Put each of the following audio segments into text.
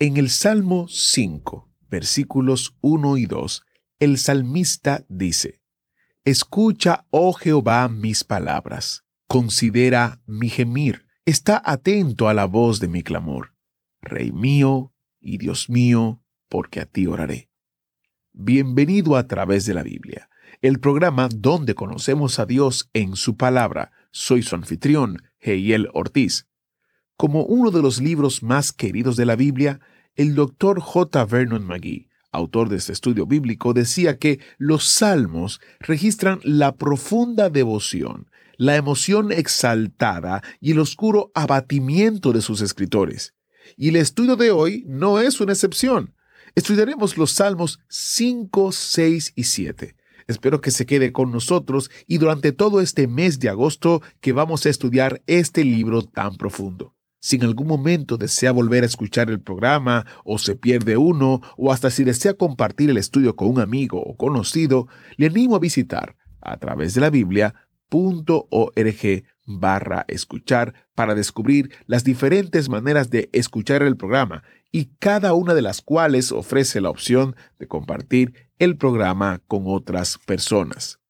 En el Salmo 5, versículos 1 y 2, el salmista dice, Escucha, oh Jehová, mis palabras, considera mi gemir, está atento a la voz de mi clamor. Rey mío y Dios mío, porque a ti oraré. Bienvenido a través de la Biblia, el programa donde conocemos a Dios en su palabra. Soy su anfitrión, Heiel Ortiz. Como uno de los libros más queridos de la Biblia, el doctor J. Vernon McGee, autor de este estudio bíblico, decía que los salmos registran la profunda devoción, la emoción exaltada y el oscuro abatimiento de sus escritores. Y el estudio de hoy no es una excepción. Estudiaremos los salmos 5, 6 y 7. Espero que se quede con nosotros y durante todo este mes de agosto que vamos a estudiar este libro tan profundo. Si en algún momento desea volver a escuchar el programa o se pierde uno o hasta si desea compartir el estudio con un amigo o conocido, le animo a visitar a través de la biblia.org barra escuchar para descubrir las diferentes maneras de escuchar el programa y cada una de las cuales ofrece la opción de compartir el programa con otras personas.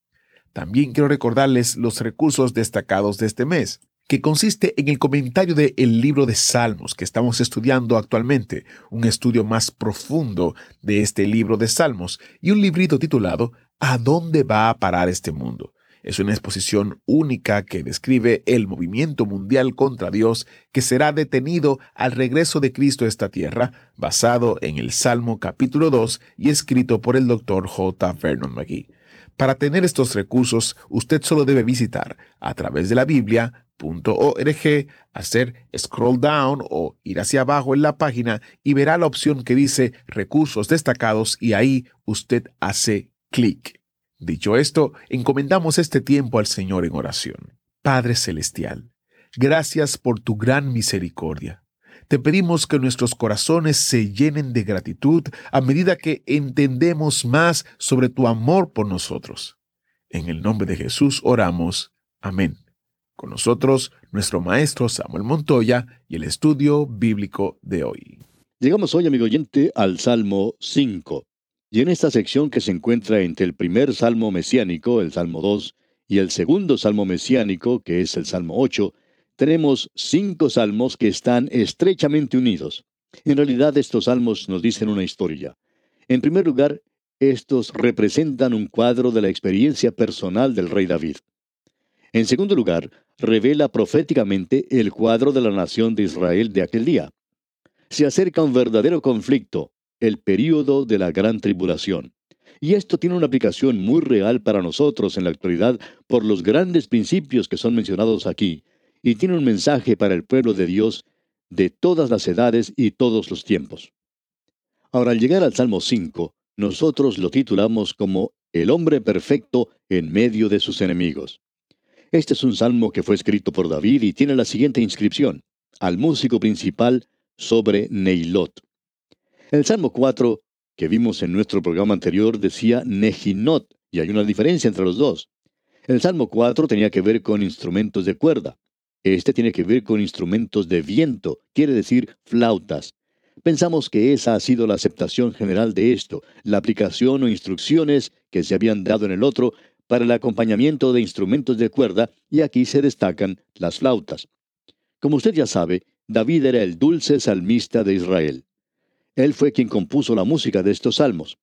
También quiero recordarles los recursos destacados de este mes que consiste en el comentario del el libro de Salmos que estamos estudiando actualmente, un estudio más profundo de este libro de Salmos y un librito titulado ¿A dónde va a parar este mundo? Es una exposición única que describe el movimiento mundial contra Dios que será detenido al regreso de Cristo a esta tierra, basado en el Salmo capítulo 2 y escrito por el doctor J. Vernon McGee. Para tener estos recursos, usted solo debe visitar a través de la Biblia .org, hacer scroll down o ir hacia abajo en la página y verá la opción que dice recursos destacados y ahí usted hace clic. Dicho esto, encomendamos este tiempo al Señor en oración. Padre Celestial, gracias por tu gran misericordia. Te pedimos que nuestros corazones se llenen de gratitud a medida que entendemos más sobre tu amor por nosotros. En el nombre de Jesús oramos. Amén. Con nosotros, nuestro maestro Samuel Montoya y el estudio bíblico de hoy. Llegamos hoy, amigo oyente, al Salmo 5. Y en esta sección que se encuentra entre el primer Salmo mesiánico, el Salmo 2, y el segundo Salmo mesiánico, que es el Salmo 8, tenemos cinco salmos que están estrechamente unidos. En realidad estos salmos nos dicen una historia. En primer lugar, estos representan un cuadro de la experiencia personal del rey David. En segundo lugar, revela proféticamente el cuadro de la nación de Israel de aquel día. Se acerca un verdadero conflicto, el período de la gran tribulación. Y esto tiene una aplicación muy real para nosotros en la actualidad por los grandes principios que son mencionados aquí, y tiene un mensaje para el pueblo de Dios de todas las edades y todos los tiempos. Ahora, al llegar al Salmo 5, nosotros lo titulamos como El hombre perfecto en medio de sus enemigos. Este es un salmo que fue escrito por David y tiene la siguiente inscripción, al músico principal sobre Neilot. El Salmo 4, que vimos en nuestro programa anterior, decía Nejinot, y hay una diferencia entre los dos. El Salmo 4 tenía que ver con instrumentos de cuerda. Este tiene que ver con instrumentos de viento, quiere decir flautas. Pensamos que esa ha sido la aceptación general de esto, la aplicación o instrucciones que se habían dado en el otro para el acompañamiento de instrumentos de cuerda y aquí se destacan las flautas. Como usted ya sabe, David era el dulce salmista de Israel. Él fue quien compuso la música de estos salmos.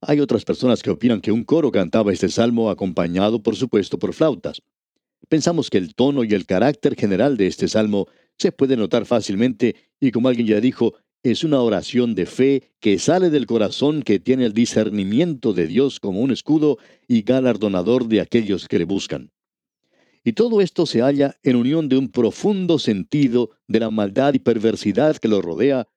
Hay otras personas que opinan que un coro cantaba este salmo acompañado, por supuesto, por flautas. Pensamos que el tono y el carácter general de este salmo se puede notar fácilmente y como alguien ya dijo, es una oración de fe que sale del corazón que tiene el discernimiento de Dios como un escudo y galardonador de aquellos que le buscan. Y todo esto se halla en unión de un profundo sentido de la maldad y perversidad que lo rodea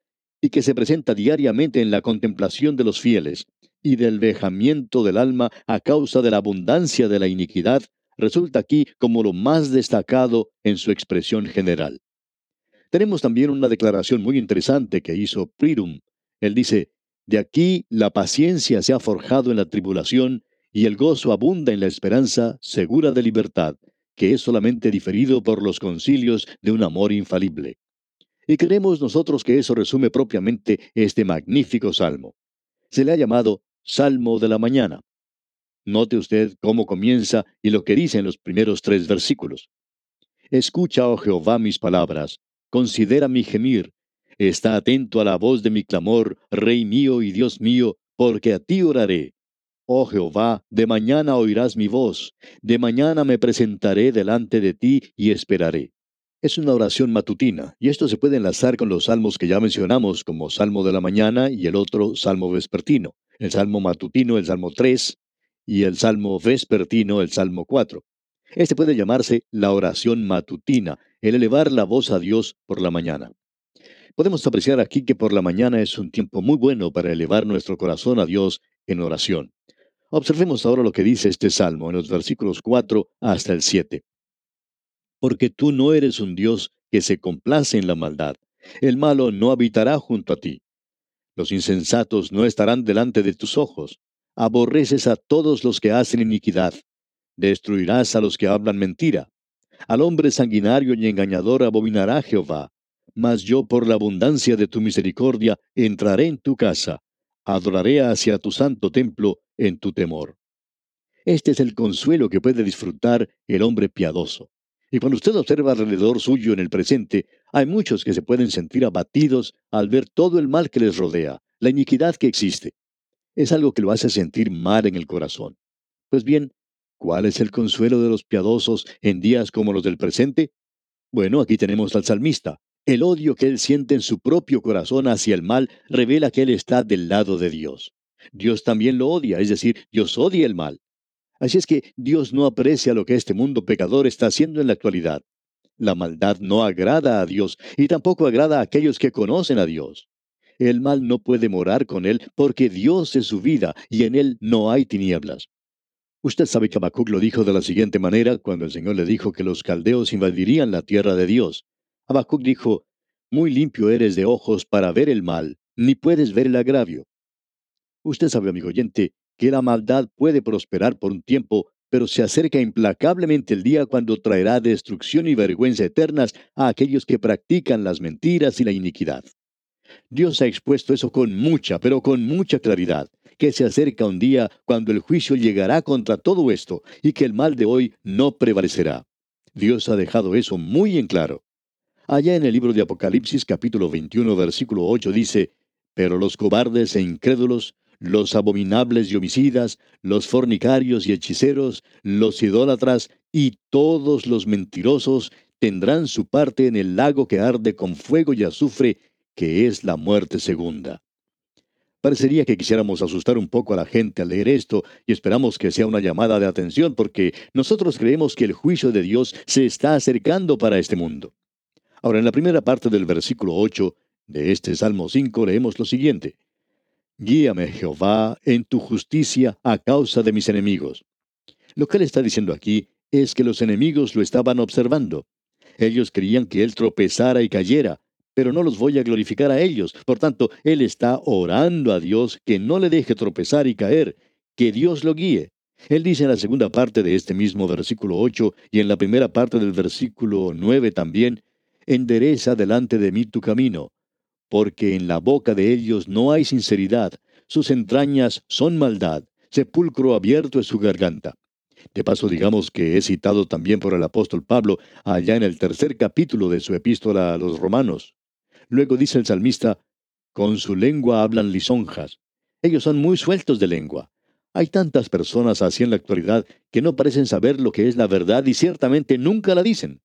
y que se presenta diariamente en la contemplación de los fieles, y del vejamiento del alma a causa de la abundancia de la iniquidad, resulta aquí como lo más destacado en su expresión general. Tenemos también una declaración muy interesante que hizo Prirum. Él dice, de aquí la paciencia se ha forjado en la tribulación y el gozo abunda en la esperanza segura de libertad, que es solamente diferido por los concilios de un amor infalible. Y creemos nosotros que eso resume propiamente este magnífico salmo. Se le ha llamado Salmo de la Mañana. Note usted cómo comienza y lo que dice en los primeros tres versículos. Escucha, oh Jehová, mis palabras, considera mi gemir, está atento a la voz de mi clamor, Rey mío y Dios mío, porque a ti oraré. Oh Jehová, de mañana oirás mi voz, de mañana me presentaré delante de ti y esperaré. Es una oración matutina, y esto se puede enlazar con los salmos que ya mencionamos, como Salmo de la mañana y el otro Salmo vespertino, el Salmo matutino, el Salmo 3, y el Salmo vespertino, el Salmo 4. Este puede llamarse la oración matutina, el elevar la voz a Dios por la mañana. Podemos apreciar aquí que por la mañana es un tiempo muy bueno para elevar nuestro corazón a Dios en oración. Observemos ahora lo que dice este salmo en los versículos 4 hasta el 7 porque tú no eres un Dios que se complace en la maldad. El malo no habitará junto a ti. Los insensatos no estarán delante de tus ojos. Aborreces a todos los que hacen iniquidad. Destruirás a los que hablan mentira. Al hombre sanguinario y engañador abominará Jehová. Mas yo por la abundancia de tu misericordia entraré en tu casa. Adoraré hacia tu santo templo en tu temor. Este es el consuelo que puede disfrutar el hombre piadoso. Y cuando usted observa alrededor suyo en el presente, hay muchos que se pueden sentir abatidos al ver todo el mal que les rodea, la iniquidad que existe. Es algo que lo hace sentir mal en el corazón. Pues bien, ¿cuál es el consuelo de los piadosos en días como los del presente? Bueno, aquí tenemos al salmista. El odio que él siente en su propio corazón hacia el mal revela que él está del lado de Dios. Dios también lo odia, es decir, Dios odia el mal. Así es que Dios no aprecia lo que este mundo pecador está haciendo en la actualidad. La maldad no agrada a Dios y tampoco agrada a aquellos que conocen a Dios. El mal no puede morar con él porque Dios es su vida y en él no hay tinieblas. Usted sabe que Habacuc lo dijo de la siguiente manera cuando el Señor le dijo que los caldeos invadirían la tierra de Dios. Habacuc dijo, Muy limpio eres de ojos para ver el mal, ni puedes ver el agravio. Usted sabe, amigo oyente, que la maldad puede prosperar por un tiempo, pero se acerca implacablemente el día cuando traerá destrucción y vergüenza eternas a aquellos que practican las mentiras y la iniquidad. Dios ha expuesto eso con mucha, pero con mucha claridad, que se acerca un día cuando el juicio llegará contra todo esto y que el mal de hoy no prevalecerá. Dios ha dejado eso muy en claro. Allá en el libro de Apocalipsis capítulo 21 versículo 8 dice, Pero los cobardes e incrédulos, los abominables y homicidas, los fornicarios y hechiceros, los idólatras y todos los mentirosos tendrán su parte en el lago que arde con fuego y azufre, que es la muerte segunda. Parecería que quisiéramos asustar un poco a la gente al leer esto y esperamos que sea una llamada de atención porque nosotros creemos que el juicio de Dios se está acercando para este mundo. Ahora, en la primera parte del versículo 8 de este Salmo 5 leemos lo siguiente. Guíame, Jehová, en tu justicia a causa de mis enemigos. Lo que él está diciendo aquí es que los enemigos lo estaban observando. Ellos querían que él tropezara y cayera, pero no los voy a glorificar a ellos. Por tanto, él está orando a Dios que no le deje tropezar y caer, que Dios lo guíe. Él dice en la segunda parte de este mismo versículo 8 y en la primera parte del versículo 9 también, endereza delante de mí tu camino, porque en la boca de ellos no hay sinceridad, sus entrañas son maldad, sepulcro abierto es su garganta. De paso, digamos que es citado también por el apóstol Pablo allá en el tercer capítulo de su epístola a los romanos. Luego dice el salmista, con su lengua hablan lisonjas. Ellos son muy sueltos de lengua. Hay tantas personas así en la actualidad que no parecen saber lo que es la verdad y ciertamente nunca la dicen.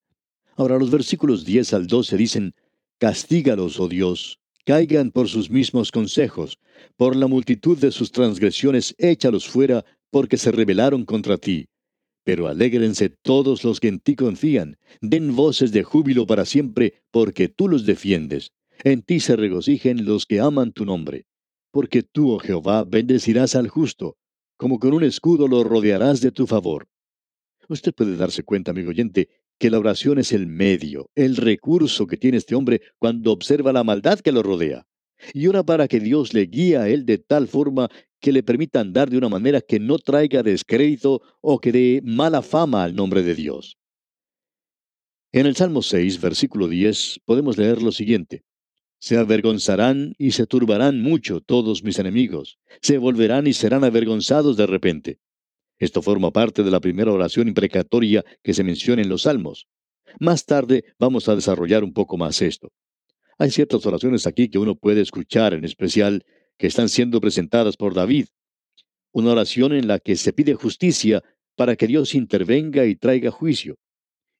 Ahora los versículos 10 al 12 dicen, Castígalos, oh Dios, caigan por sus mismos consejos, por la multitud de sus transgresiones échalos fuera, porque se rebelaron contra ti. Pero alégrense todos los que en ti confían, den voces de júbilo para siempre, porque tú los defiendes. En ti se regocijen los que aman tu nombre. Porque tú, oh Jehová, bendecirás al justo, como con un escudo lo rodearás de tu favor. Usted puede darse cuenta, amigo oyente, que la oración es el medio, el recurso que tiene este hombre cuando observa la maldad que lo rodea. Y ora para que Dios le guíe a él de tal forma que le permita andar de una manera que no traiga descrédito o que dé mala fama al nombre de Dios. En el Salmo 6, versículo 10, podemos leer lo siguiente. Se avergonzarán y se turbarán mucho todos mis enemigos, se volverán y serán avergonzados de repente. Esto forma parte de la primera oración imprecatoria que se menciona en los Salmos. Más tarde vamos a desarrollar un poco más esto. Hay ciertas oraciones aquí que uno puede escuchar, en especial que están siendo presentadas por David. Una oración en la que se pide justicia para que Dios intervenga y traiga juicio.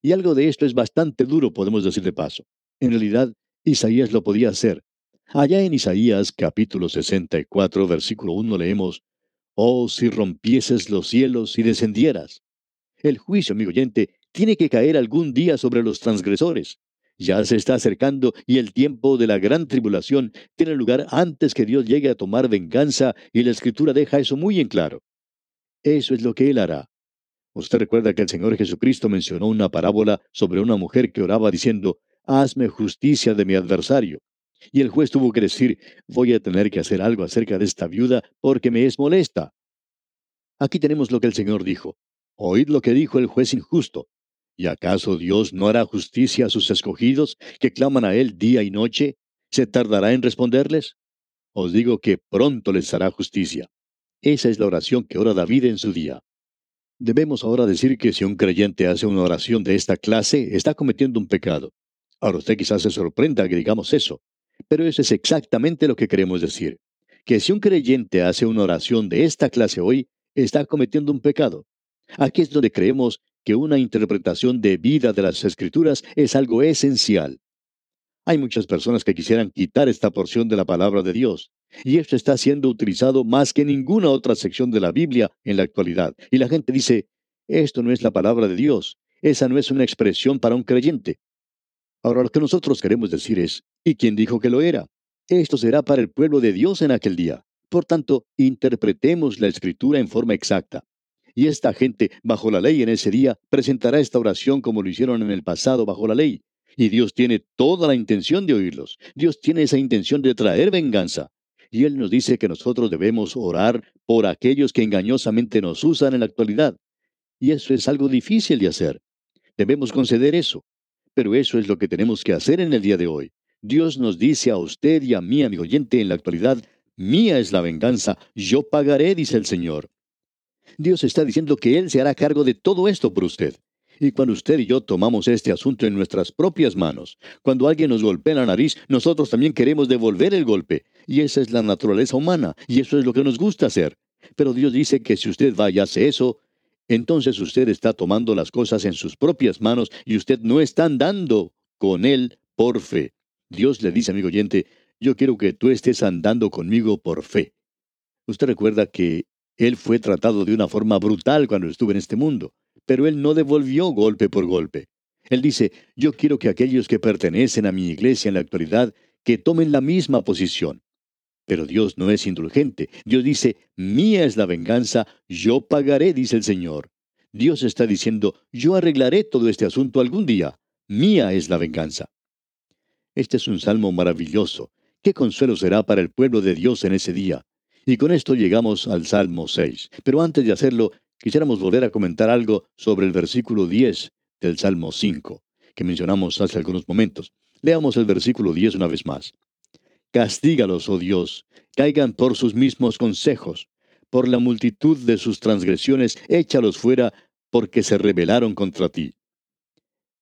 Y algo de esto es bastante duro, podemos decir de paso. En realidad, Isaías lo podía hacer. Allá en Isaías capítulo 64, versículo 1 leemos, Oh, si rompieses los cielos y descendieras. El juicio, amigo oyente, tiene que caer algún día sobre los transgresores. Ya se está acercando y el tiempo de la gran tribulación tiene lugar antes que Dios llegue a tomar venganza y la escritura deja eso muy en claro. Eso es lo que Él hará. Usted recuerda que el Señor Jesucristo mencionó una parábola sobre una mujer que oraba diciendo, Hazme justicia de mi adversario. Y el juez tuvo que decir, voy a tener que hacer algo acerca de esta viuda porque me es molesta. Aquí tenemos lo que el Señor dijo. Oíd lo que dijo el juez injusto. ¿Y acaso Dios no hará justicia a sus escogidos que claman a Él día y noche? ¿Se tardará en responderles? Os digo que pronto les hará justicia. Esa es la oración que ora David en su día. Debemos ahora decir que si un creyente hace una oración de esta clase, está cometiendo un pecado. Ahora usted quizás se sorprenda que digamos eso, pero eso es exactamente lo que queremos decir. Que si un creyente hace una oración de esta clase hoy, está cometiendo un pecado. Aquí es donde creemos que una interpretación de vida de las escrituras es algo esencial. Hay muchas personas que quisieran quitar esta porción de la palabra de Dios, y esto está siendo utilizado más que ninguna otra sección de la Biblia en la actualidad. Y la gente dice, esto no es la palabra de Dios, esa no es una expresión para un creyente. Ahora lo que nosotros queremos decir es, ¿y quién dijo que lo era? Esto será para el pueblo de Dios en aquel día. Por tanto, interpretemos la escritura en forma exacta. Y esta gente, bajo la ley en ese día, presentará esta oración como lo hicieron en el pasado bajo la ley. Y Dios tiene toda la intención de oírlos. Dios tiene esa intención de traer venganza. Y Él nos dice que nosotros debemos orar por aquellos que engañosamente nos usan en la actualidad. Y eso es algo difícil de hacer. Debemos conceder eso. Pero eso es lo que tenemos que hacer en el día de hoy. Dios nos dice a usted y a mí, amigo oyente, en la actualidad, mía es la venganza, yo pagaré, dice el Señor. Dios está diciendo que Él se hará cargo de todo esto por usted. Y cuando usted y yo tomamos este asunto en nuestras propias manos, cuando alguien nos golpea la nariz, nosotros también queremos devolver el golpe. Y esa es la naturaleza humana, y eso es lo que nos gusta hacer. Pero Dios dice que si usted va y hace eso, entonces usted está tomando las cosas en sus propias manos y usted no está andando con Él por fe. Dios le dice, amigo oyente, yo quiero que tú estés andando conmigo por fe. Usted recuerda que él fue tratado de una forma brutal cuando estuvo en este mundo, pero él no devolvió golpe por golpe. Él dice, yo quiero que aquellos que pertenecen a mi iglesia en la actualidad, que tomen la misma posición. Pero Dios no es indulgente. Dios dice, mía es la venganza, yo pagaré, dice el Señor. Dios está diciendo, yo arreglaré todo este asunto algún día. Mía es la venganza. Este es un salmo maravilloso. ¿Qué consuelo será para el pueblo de Dios en ese día? Y con esto llegamos al Salmo 6. Pero antes de hacerlo, quisiéramos volver a comentar algo sobre el versículo 10 del Salmo 5, que mencionamos hace algunos momentos. Leamos el versículo 10 una vez más. Castígalos, oh Dios, caigan por sus mismos consejos. Por la multitud de sus transgresiones, échalos fuera, porque se rebelaron contra ti.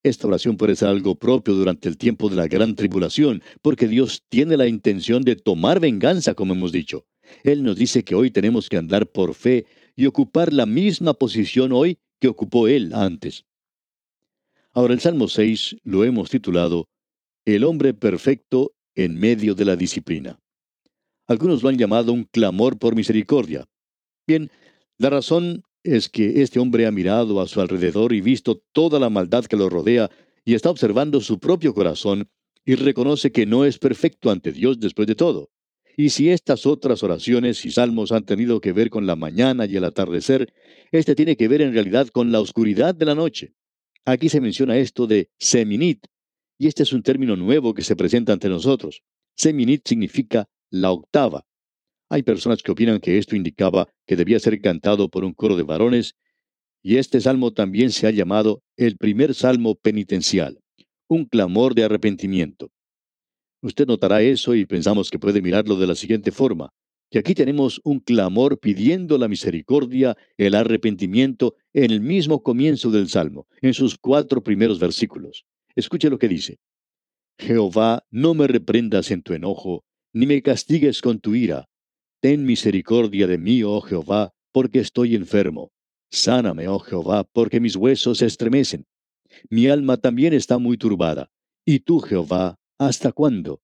Esta oración puede ser algo propio durante el tiempo de la gran tribulación, porque Dios tiene la intención de tomar venganza, como hemos dicho. Él nos dice que hoy tenemos que andar por fe y ocupar la misma posición hoy que ocupó Él antes. Ahora el Salmo 6 lo hemos titulado El hombre perfecto en medio de la disciplina. Algunos lo han llamado un clamor por misericordia. Bien, la razón es que este hombre ha mirado a su alrededor y visto toda la maldad que lo rodea y está observando su propio corazón y reconoce que no es perfecto ante Dios después de todo. Y si estas otras oraciones y salmos han tenido que ver con la mañana y el atardecer, este tiene que ver en realidad con la oscuridad de la noche. Aquí se menciona esto de seminit, y este es un término nuevo que se presenta ante nosotros. Seminit significa la octava. Hay personas que opinan que esto indicaba que debía ser cantado por un coro de varones, y este salmo también se ha llamado el primer salmo penitencial, un clamor de arrepentimiento. Usted notará eso y pensamos que puede mirarlo de la siguiente forma, que aquí tenemos un clamor pidiendo la misericordia, el arrepentimiento, en el mismo comienzo del Salmo, en sus cuatro primeros versículos. Escuche lo que dice. Jehová, no me reprendas en tu enojo, ni me castigues con tu ira. Ten misericordia de mí, oh Jehová, porque estoy enfermo. Sáname, oh Jehová, porque mis huesos se estremecen. Mi alma también está muy turbada. Y tú, Jehová, ¿Hasta cuándo?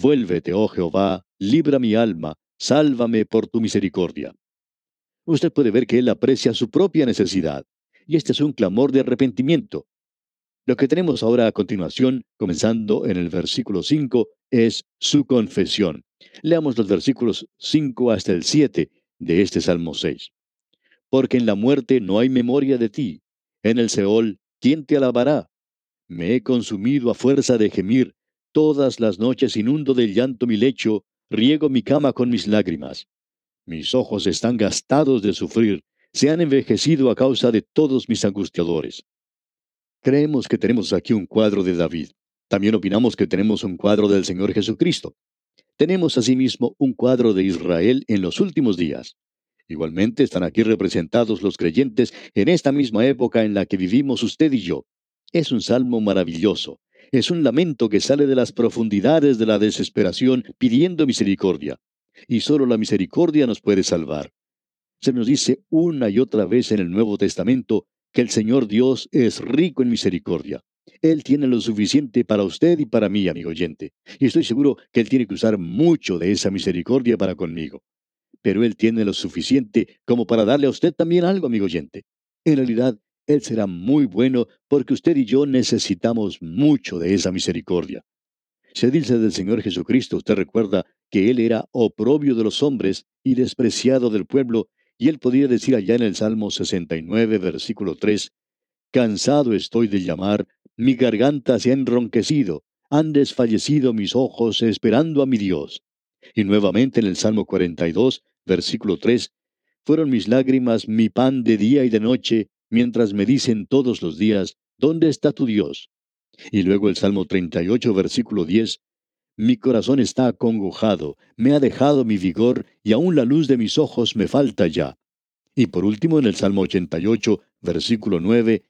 Vuélvete, oh Jehová, libra mi alma, sálvame por tu misericordia. Usted puede ver que él aprecia su propia necesidad, y este es un clamor de arrepentimiento. Lo que tenemos ahora a continuación, comenzando en el versículo 5, es su confesión. Leamos los versículos 5 hasta el 7 de este Salmo 6. Porque en la muerte no hay memoria de ti. En el Seol, ¿quién te alabará? Me he consumido a fuerza de gemir, Todas las noches inundo del llanto mi lecho, riego mi cama con mis lágrimas. Mis ojos están gastados de sufrir, se han envejecido a causa de todos mis angustiadores. Creemos que tenemos aquí un cuadro de David. También opinamos que tenemos un cuadro del Señor Jesucristo. Tenemos asimismo un cuadro de Israel en los últimos días. Igualmente están aquí representados los creyentes en esta misma época en la que vivimos usted y yo. Es un salmo maravilloso. Es un lamento que sale de las profundidades de la desesperación pidiendo misericordia. Y solo la misericordia nos puede salvar. Se nos dice una y otra vez en el Nuevo Testamento que el Señor Dios es rico en misericordia. Él tiene lo suficiente para usted y para mí, amigo oyente. Y estoy seguro que Él tiene que usar mucho de esa misericordia para conmigo. Pero Él tiene lo suficiente como para darle a usted también algo, amigo oyente. En realidad, él será muy bueno porque usted y yo necesitamos mucho de esa misericordia. Se dice del Señor Jesucristo, usted recuerda que Él era oprobio de los hombres y despreciado del pueblo, y Él podía decir allá en el Salmo 69, versículo 3, Cansado estoy de llamar, mi garganta se ha enronquecido, han desfallecido mis ojos esperando a mi Dios. Y nuevamente en el Salmo 42, versículo 3, Fueron mis lágrimas mi pan de día y de noche, mientras me dicen todos los días, ¿dónde está tu Dios? Y luego el Salmo 38, versículo 10, Mi corazón está acongojado, me ha dejado mi vigor, y aún la luz de mis ojos me falta ya. Y por último en el Salmo 88, versículo 9,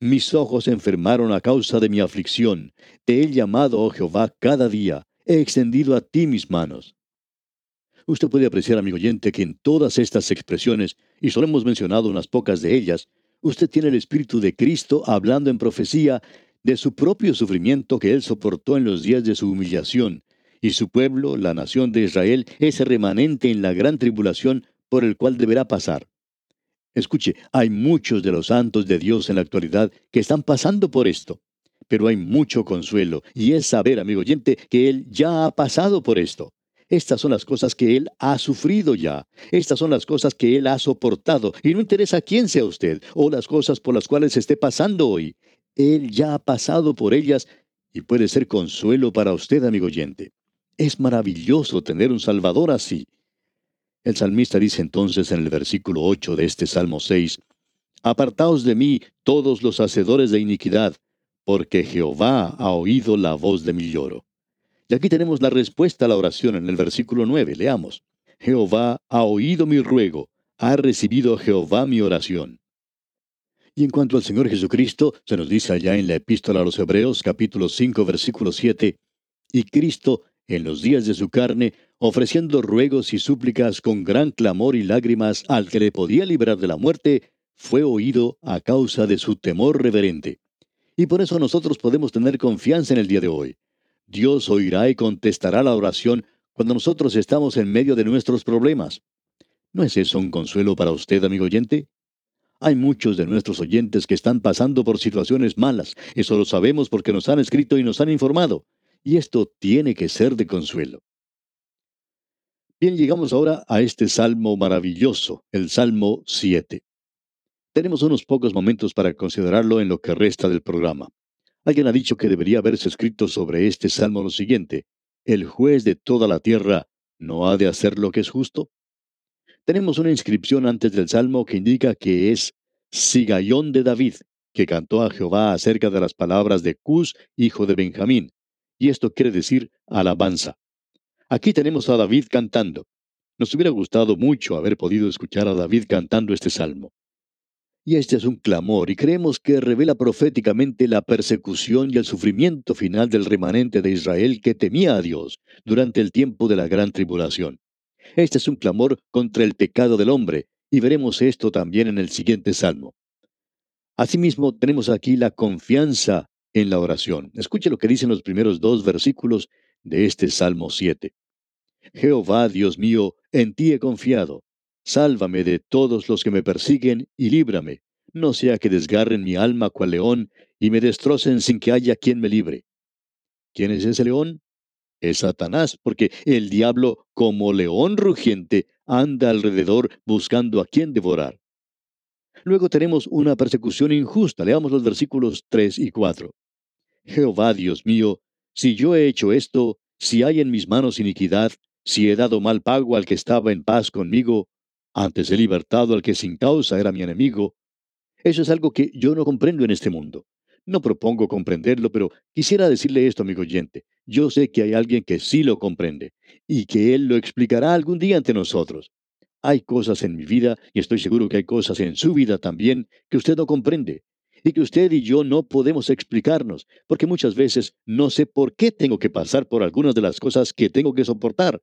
Mis ojos se enfermaron a causa de mi aflicción, te he llamado, oh Jehová, cada día, he extendido a ti mis manos. Usted puede apreciar, amigo oyente, que en todas estas expresiones, y solo hemos mencionado unas pocas de ellas, Usted tiene el Espíritu de Cristo hablando en profecía de su propio sufrimiento que él soportó en los días de su humillación, y su pueblo, la nación de Israel, es remanente en la gran tribulación por el cual deberá pasar. Escuche, hay muchos de los santos de Dios en la actualidad que están pasando por esto. Pero hay mucho consuelo, y es saber, amigo oyente, que Él ya ha pasado por esto. Estas son las cosas que Él ha sufrido ya. Estas son las cosas que Él ha soportado. Y no interesa quién sea usted o las cosas por las cuales esté pasando hoy. Él ya ha pasado por ellas y puede ser consuelo para usted, amigo oyente. Es maravilloso tener un Salvador así. El salmista dice entonces en el versículo 8 de este Salmo 6, Apartaos de mí todos los hacedores de iniquidad, porque Jehová ha oído la voz de mi lloro. Y aquí tenemos la respuesta a la oración en el versículo 9. Leamos. Jehová ha oído mi ruego, ha recibido Jehová mi oración. Y en cuanto al Señor Jesucristo, se nos dice allá en la epístola a los Hebreos capítulo 5 versículo 7, y Cristo, en los días de su carne, ofreciendo ruegos y súplicas con gran clamor y lágrimas al que le podía librar de la muerte, fue oído a causa de su temor reverente. Y por eso nosotros podemos tener confianza en el día de hoy. Dios oirá y contestará la oración cuando nosotros estamos en medio de nuestros problemas. ¿No es eso un consuelo para usted, amigo oyente? Hay muchos de nuestros oyentes que están pasando por situaciones malas. Eso lo sabemos porque nos han escrito y nos han informado. Y esto tiene que ser de consuelo. Bien, llegamos ahora a este salmo maravilloso, el Salmo 7. Tenemos unos pocos momentos para considerarlo en lo que resta del programa. Alguien ha dicho que debería haberse escrito sobre este salmo lo siguiente. El juez de toda la tierra no ha de hacer lo que es justo. Tenemos una inscripción antes del salmo que indica que es Sigayón de David, que cantó a Jehová acerca de las palabras de Cus, hijo de Benjamín. Y esto quiere decir alabanza. Aquí tenemos a David cantando. Nos hubiera gustado mucho haber podido escuchar a David cantando este salmo. Y este es un clamor, y creemos que revela proféticamente la persecución y el sufrimiento final del remanente de Israel que temía a Dios durante el tiempo de la gran tribulación. Este es un clamor contra el pecado del hombre, y veremos esto también en el siguiente salmo. Asimismo, tenemos aquí la confianza en la oración. Escuche lo que dicen los primeros dos versículos de este Salmo 7. Jehová, Dios mío, en ti he confiado. Sálvame de todos los que me persiguen y líbrame, no sea que desgarren mi alma cual león y me destrocen sin que haya quien me libre. ¿Quién es ese león? Es Satanás, porque el diablo, como león rugiente, anda alrededor buscando a quien devorar. Luego tenemos una persecución injusta. Leamos los versículos 3 y 4. Jehová Dios mío, si yo he hecho esto, si hay en mis manos iniquidad, si he dado mal pago al que estaba en paz conmigo, antes he libertado al que sin causa era mi enemigo. Eso es algo que yo no comprendo en este mundo. No propongo comprenderlo, pero quisiera decirle esto, amigo oyente. Yo sé que hay alguien que sí lo comprende y que él lo explicará algún día ante nosotros. Hay cosas en mi vida, y estoy seguro que hay cosas en su vida también, que usted no comprende, y que usted y yo no podemos explicarnos, porque muchas veces no sé por qué tengo que pasar por algunas de las cosas que tengo que soportar.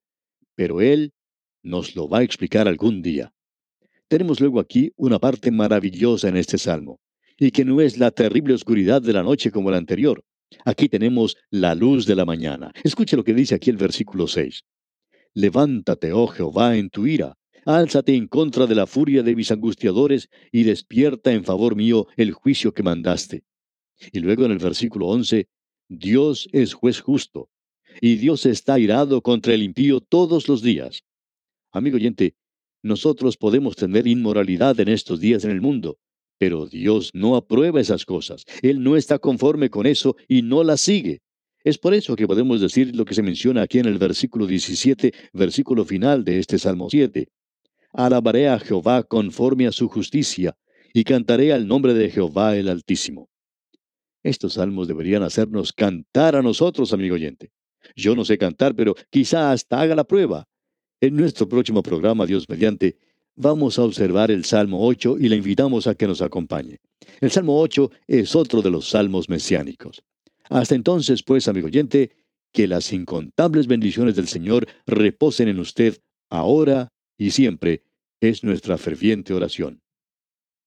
Pero Él nos lo va a explicar algún día. Tenemos luego aquí una parte maravillosa en este salmo, y que no es la terrible oscuridad de la noche como la anterior. Aquí tenemos la luz de la mañana. Escuche lo que dice aquí el versículo 6. Levántate, oh Jehová, en tu ira. Álzate en contra de la furia de mis angustiadores y despierta en favor mío el juicio que mandaste. Y luego en el versículo 11, Dios es juez justo, y Dios está irado contra el impío todos los días. Amigo oyente, nosotros podemos tener inmoralidad en estos días en el mundo, pero Dios no aprueba esas cosas. Él no está conforme con eso y no las sigue. Es por eso que podemos decir lo que se menciona aquí en el versículo 17, versículo final de este Salmo 7. Alabaré a Jehová conforme a su justicia, y cantaré al nombre de Jehová el Altísimo. Estos salmos deberían hacernos cantar a nosotros, amigo oyente. Yo no sé cantar, pero quizá hasta haga la prueba. En nuestro próximo programa, Dios mediante, vamos a observar el Salmo 8 y le invitamos a que nos acompañe. El Salmo 8 es otro de los salmos mesiánicos. Hasta entonces, pues, amigo oyente, que las incontables bendiciones del Señor reposen en usted ahora y siempre, es nuestra ferviente oración.